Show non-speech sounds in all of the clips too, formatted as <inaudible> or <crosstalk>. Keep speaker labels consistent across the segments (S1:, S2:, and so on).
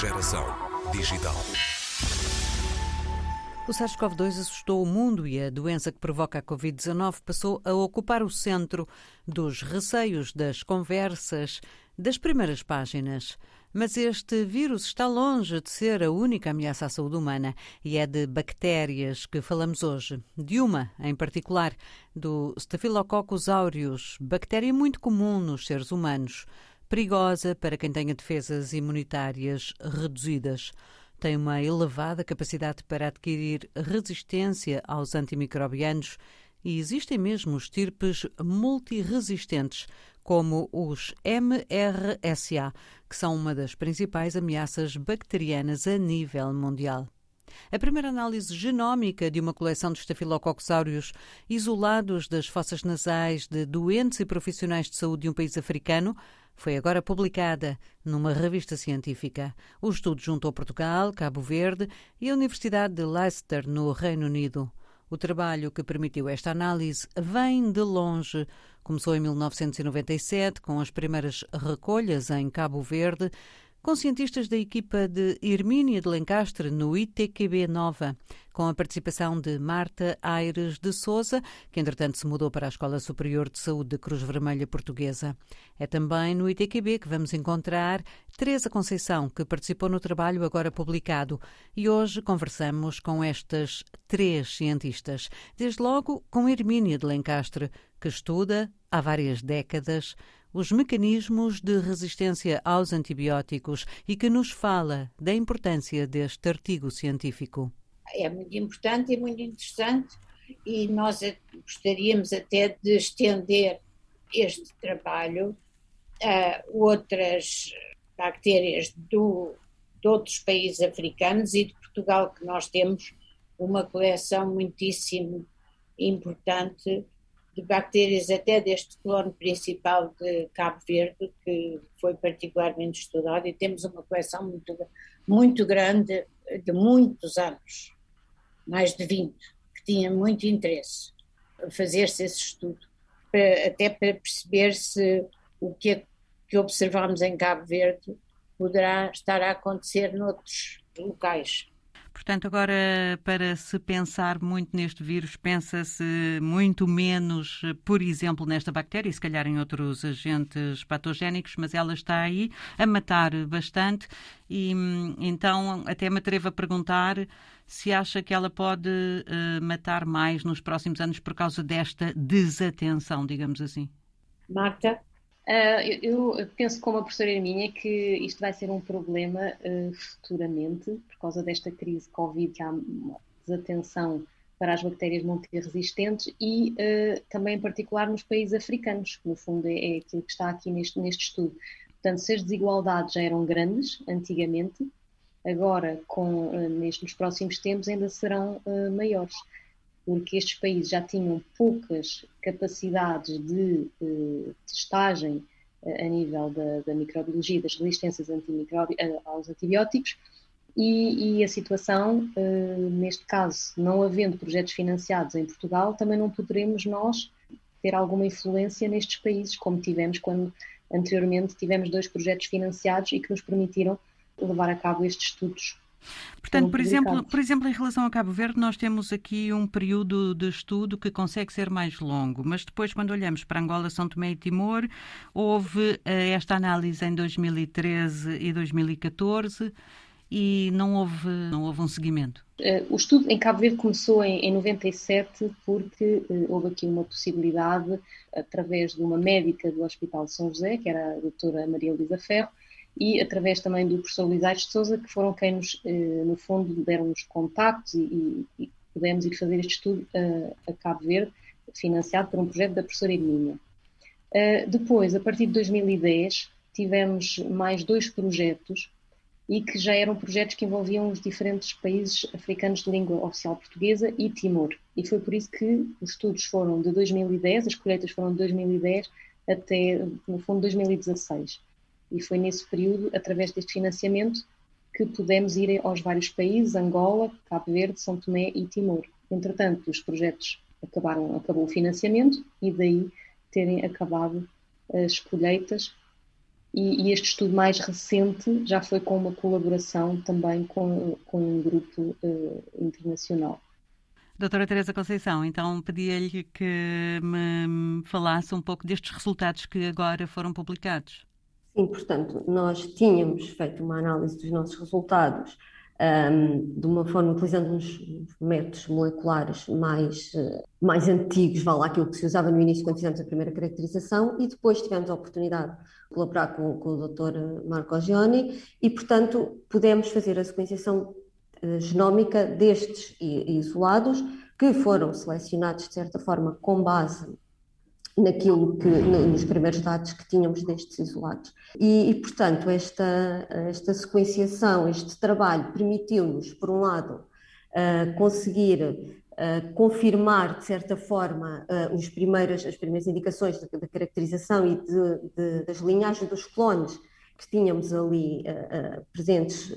S1: Geração digital.
S2: O SARS-CoV-2 assustou o mundo e a doença que provoca a Covid-19 passou a ocupar o centro dos receios, das conversas, das primeiras páginas. Mas este vírus está longe de ser a única ameaça à saúde humana e é de bactérias que falamos hoje. De uma, em particular, do Staphylococcus aureus, bactéria muito comum nos seres humanos, perigosa para quem tenha defesas imunitárias reduzidas tem uma elevada capacidade para adquirir resistência aos antimicrobianos e existem mesmo estirpes multiresistentes, como os MRSA, que são uma das principais ameaças bacterianas a nível mundial. A primeira análise genómica de uma coleção de estafilococcus aureus isolados das fossas nasais de doentes e profissionais de saúde de um país africano foi agora publicada numa revista científica. O estudo juntou Portugal, Cabo Verde e a Universidade de Leicester, no Reino Unido. O trabalho que permitiu esta análise vem de longe. Começou em 1997, com as primeiras recolhas em Cabo Verde, com cientistas da equipa de Hermínia de Lencastre no ITQB Nova, com a participação de Marta Aires de Souza, que entretanto se mudou para a Escola Superior de Saúde da Cruz Vermelha Portuguesa. É também no ITQB que vamos encontrar Teresa Conceição, que participou no trabalho agora publicado, e hoje conversamos com estas três cientistas, desde logo com Hermínia de Lencastre, que estuda há várias décadas os mecanismos de resistência aos antibióticos e que nos fala da importância deste artigo científico.
S3: É muito importante e muito interessante e nós gostaríamos até de estender este trabalho a outras bactérias do, de outros países africanos e de Portugal, que nós temos uma coleção muitíssimo importante de bactérias até deste clone principal de Cabo Verde, que foi particularmente estudado, e temos uma coleção muito, muito grande, de muitos anos, mais de 20, que tinha muito interesse fazer-se esse estudo, para, até para perceber se o que, é, que observamos em Cabo Verde poderá estar a acontecer noutros locais.
S2: Portanto, agora, para se pensar muito neste vírus, pensa-se muito menos, por exemplo, nesta bactéria e se calhar em outros agentes patogénicos, mas ela está aí a matar bastante e então até me atrevo a perguntar se acha que ela pode uh, matar mais nos próximos anos por causa desta desatenção, digamos assim.
S3: Marta?
S4: Uh, eu, eu, penso, como a professora Hermínia, que isto vai ser um problema uh, futuramente, por causa desta crise Covid, que há uma desatenção para as bactérias multiresistentes e uh, também, em particular, nos países africanos, que no fundo é, é aquilo que está aqui neste, neste estudo. Portanto, se as desigualdades já eram grandes antigamente, agora, com, neste, nos próximos tempos, ainda serão maiores porque estes países já tinham poucas capacidades de eh, testagem eh, a nível da, da, microbiologia, das resistências eh, aos antibióticos, e, e a situação, eh, neste caso, não havendo projetos financiados em Portugal, também não poderemos nós ter alguma influência nestes países, como tivemos quando anteriormente tivemos dois projetos financiados e que nos permitiram levar a cabo estes estudos
S2: Portanto, por exemplo, por exemplo, em relação a Cabo Verde, nós temos aqui um período de estudo que consegue ser mais longo, mas depois, quando olhamos para Angola, São Tomé e Timor, houve uh, esta análise em 2013 e 2014 e não houve, não houve um seguimento.
S4: Uh, o estudo em Cabo Verde começou em, em 97 porque uh, houve aqui uma possibilidade, através de uma médica do Hospital de São José, que era a doutora Maria Luísa Ferro, e através também do professor Luís de Souza, que foram quem nos, eh, no fundo, deram-nos contactos e, e, pudemos ir fazer este estudo a, a Cabo Verde, financiado por um projeto da professora Hermínia. Uh, depois, a partir de 2010, tivemos mais dois projetos e que já eram projetos que envolviam os diferentes países africanos de língua oficial portuguesa e Timor. E foi por isso que os estudos foram de 2010, as colheitas foram de 2010 até, no fundo, 2016 e foi nesse período, através deste financiamento, que pudemos ir aos vários países, Angola, Cabo Verde, São Tomé e Timor. Entretanto, os projetos acabaram, acabou o financiamento e daí terem acabado as colheitas e, e, este estudo mais recente já foi com uma colaboração também com, com um grupo uh, internacional.
S2: Doutora Teresa Conceição, então pedia-lhe que me falasse um pouco destes resultados que agora foram publicados.
S1: Sim, portanto, nós tínhamos feito uma análise dos nossos resultados um, de uma forma utilizando uns métodos moleculares mais, uh, mais antigos, vale lá aquilo que se usava no início quando fizemos a primeira caracterização, e depois tivemos a oportunidade de colaborar com, com o Dr. Marco Gioni e, portanto, pudemos fazer a sequenciação uh, genómica destes isolados que foram selecionados, de certa forma, com base naquilo que nos primeiros dados que tínhamos destes isolados. E, e portanto, esta, esta sequenciação, este trabalho permitiu-nos, por um lado, uh, conseguir uh, confirmar, de certa forma, uh, os primeiras, as primeiras indicações da caracterização e de, de, das linhagens dos clones que tínhamos ali presentes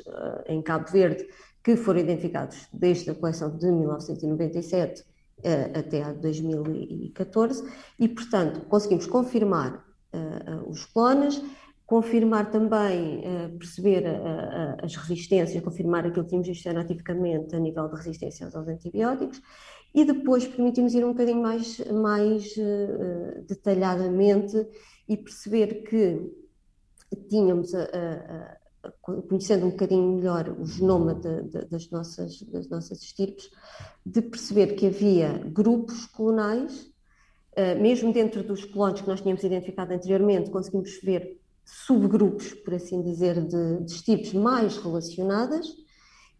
S1: em Cabo Verde, que foram identificados desde a coleção de 1997 uh, até a 2014, e, portanto, conseguimos confirmar os clones, confirmar também, perceber as resistências, confirmar aquilo que tínhamos visto cientificamente a nível de resistência aos antibióticos, e depois permitimos ir um bocadinho mais, mais detalhadamente e perceber que tínhamos a, a conhecendo um bocadinho melhor o genoma de, de, das, nossas, das nossas estirpes, de perceber que havia grupos clonais, uh, mesmo dentro dos clones que nós tínhamos identificado anteriormente, conseguimos ver subgrupos, por assim dizer, de, de estirpes mais relacionadas,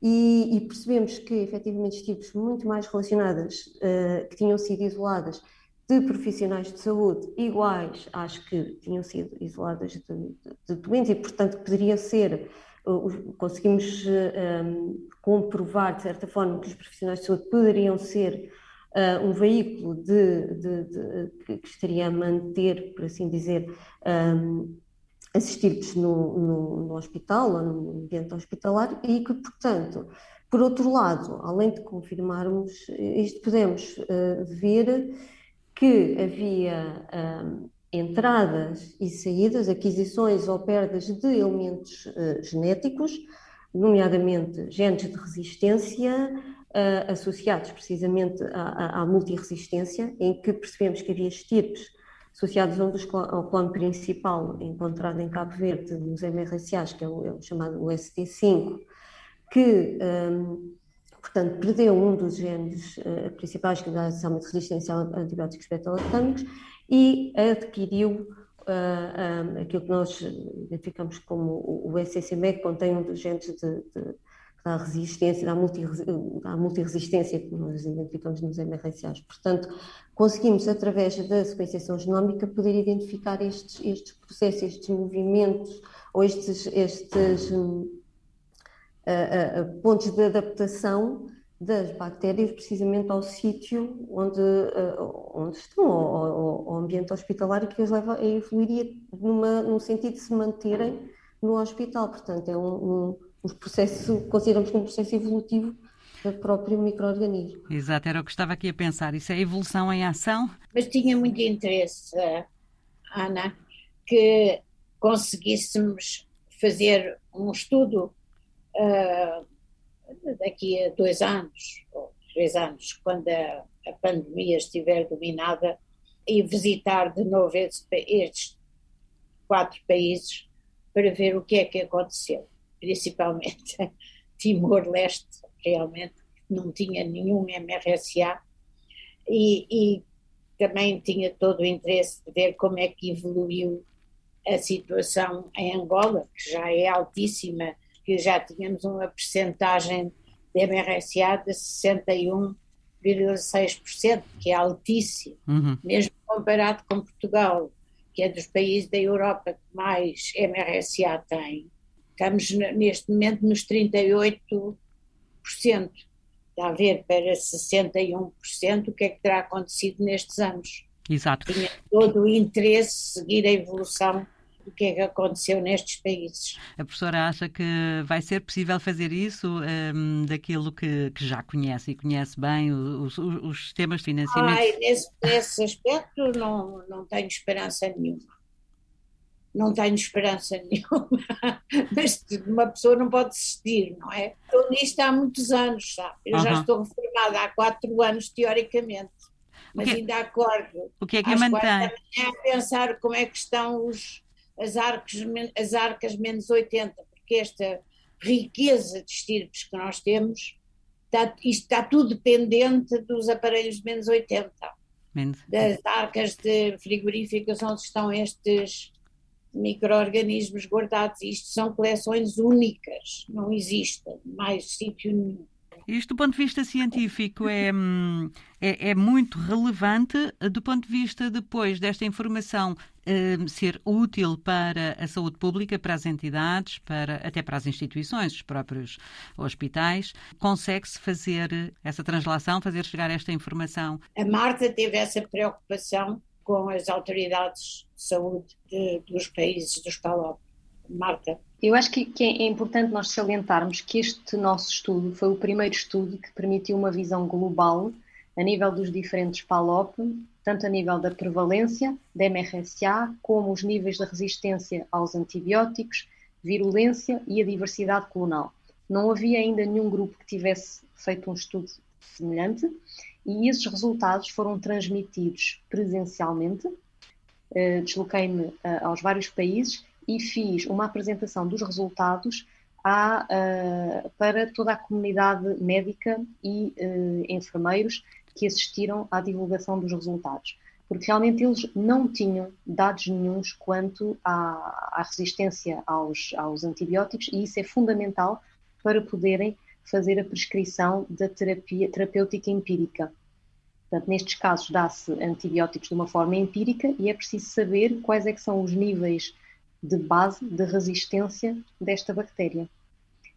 S1: e, e, percebemos que efetivamente estirpes muito mais relacionadas, uh, que tinham sido isoladas, de profissionais de saúde iguais às que tinham sido isoladas de, de, de doentes e, portanto, poderia ser, uh, conseguimos um, comprovar, de certa forma, que os profissionais de saúde poderiam ser uh, um veículo de, de, que estaria a manter, por assim dizer, um, assistir-vos no, no, no, hospital ou no ambiente hospitalar e que, portanto, por outro lado, além de confirmarmos isto, podemos ver que havia um, entradas e saídas, aquisições ou perdas de elementos uh, genéticos, nomeadamente genes de resistência, uh, associados precisamente à, à, multiresistência, em que percebemos que havia estirpes associados a um dos, ao clone principal encontrado em Cabo Verde, nos MRSAs, que é o, é o chamado ST5, que um, portanto, perdeu um dos genes uh, principais que dá somente resistência a antibióticos beta-lactâmicos e adquiriu uh, eh, um, aquilo que nós identificamos como o, o SCCB, que contém um dos genes de, de da resistência, da, multi, da multiresistência que nós identificamos nos MRSAs. Portanto, conseguimos, através da sequenciação genómica, poder identificar estes, estes processos, estes movimentos, ou estes, estes pontos de adaptação das bactérias precisamente ao sítio onde, uh, onde estão, ao, ao, ao, ambiente hospitalar, que as leva a evoluir numa, num sentido de se manterem no hospital. Portanto, é um, um, um processo, consideramos como um processo evolutivo do próprio microorganismo.
S2: Exato, era o que estava aqui a pensar. Isso é evolução em ação?
S3: Mas tinha muito interesse, Ana, que conseguíssemos fazer um estudo uh, daqui a dois anos, ou três anos, quando a, a pandemia estiver dominada, e visitar de novo estes, estes quatro países para ver o que é que aconteceu, principalmente <laughs> Timor-Leste, realmente não tinha nenhum MRSA e, e, também tinha todo o interesse de ver como é que evoluiu a situação em Angola, que já é altíssima que já tínhamos uma percentagem de MRSA de 61,6%, que é altíssimo, uhum. mesmo comparado com Portugal, que é dos países da Europa que mais MRSA tem. Estamos neste momento nos 38%. Está a ver para 61% o que é que terá acontecido nestes anos.
S2: Exato.
S3: Tinha todo o interesse seguir a evolução do que é que aconteceu nestes países.
S2: A professora acha que vai ser possível fazer isso um, daquilo que, que, já conhece e conhece bem os, os, os sistemas de financiamento?
S3: Ai, nesse, nesse aspecto não, não tenho esperança nenhuma. não tenho esperança <laughs> nenhuma, mas uma pessoa não pode desistir, não é? Estou nisto há muitos anos, sabe? Eu uhum. já estou reformada há quatro anos, teoricamente, mas que, ainda acordo.
S2: O que é que a mantém?
S3: A pensar como é que estão os, as, arcas, as arcas menos 80, porque esta riqueza de estirpes que nós temos, está, isto está tudo dependente dos aparelhos de menos 80. Menos. Das arcas de frigoríficas onde estão estes micro-organismos guardados. Isto são coleções únicas, não existe mais sítio nenhum.
S2: Isto, do ponto de vista científico, é, hum, é, é muito relevante. Do ponto de vista, depois desta informação eh, ser útil para a saúde pública, para as entidades, para, até para as instituições, os próprios hospitais, consegue-se fazer essa translação, fazer chegar esta informação?
S3: A Marta teve essa preocupação com as autoridades de saúde de, dos países dos PALOP. Marta.
S4: Eu acho que, que, é importante nós salientarmos que este nosso estudo foi o primeiro estudo que permitiu uma visão global a nível dos diferentes PALOP, tanto a nível da prevalência da MRSA, como os níveis de resistência aos antibióticos, virulência e a diversidade clonal. Não havia ainda nenhum grupo que tivesse feito um estudo semelhante e esses resultados foram transmitidos presencialmente. Uh, Desloquei-me uh, aos vários países e fiz uma apresentação dos resultados à, uh, para toda a comunidade médica e enfermeiros que assistiram à divulgação dos resultados. Porque realmente eles não tinham dados nenhums quanto à, à resistência aos, aos antibióticos e isso é fundamental para poderem fazer a prescrição da terapia terapêutica empírica. Portanto, nestes casos dá-se antibióticos de uma forma empírica e é preciso saber quais é são os níveis de base de resistência desta bactéria.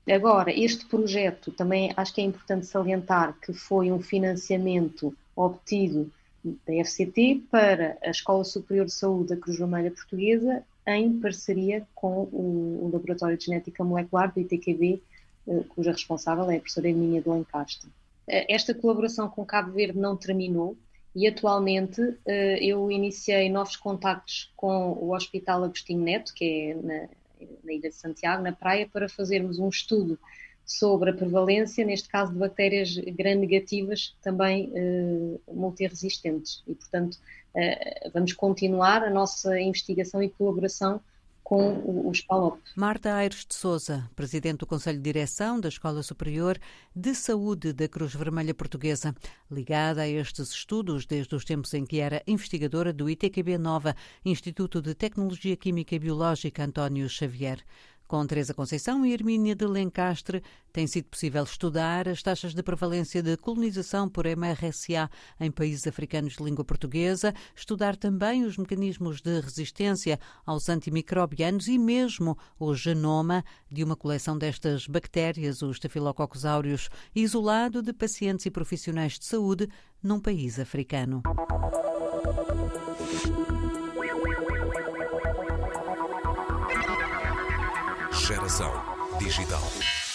S4: Agora, este projeto também acho que é importante salientar que foi um financiamento obtido da FCT para a Escola Superior de Saúde da Cruz Vermelha Portuguesa em parceria com o, Laboratório de Genética Molecular do ITQB eh, cuja responsável é a professora Hermínia de Lencastre. Eh, esta colaboração com Cabo Verde não terminou e atualmente eh, eu iniciei novos contactos com o Hospital Agostinho Neto, que é na, na Ilha de Santiago, na praia, para fazermos um estudo sobre a prevalência, neste caso de bactérias gram-negativas, também multiresistentes. E, portanto, vamos continuar a nossa investigação e colaboração com os PALOP.
S2: Marta Aires de Souza, Presidente do Conselho de Direção da Escola Superior de Saúde da Cruz Vermelha Portuguesa, ligada a estes estudos desde os tempos em que era investigadora do ITQB Nova, Instituto de Tecnologia Química e Biológica António Xavier. Com Teresa Conceição e Hermínia de Lencastre, tem sido possível estudar as taxas de prevalência de colonização por MRSA em países africanos de língua portuguesa, estudar também os mecanismos de resistência aos antimicrobianos e mesmo o genoma de uma coleção destas bactérias, os Staphylococcus aureus, isolado de pacientes e profissionais de saúde num país africano.
S5: Geração digital.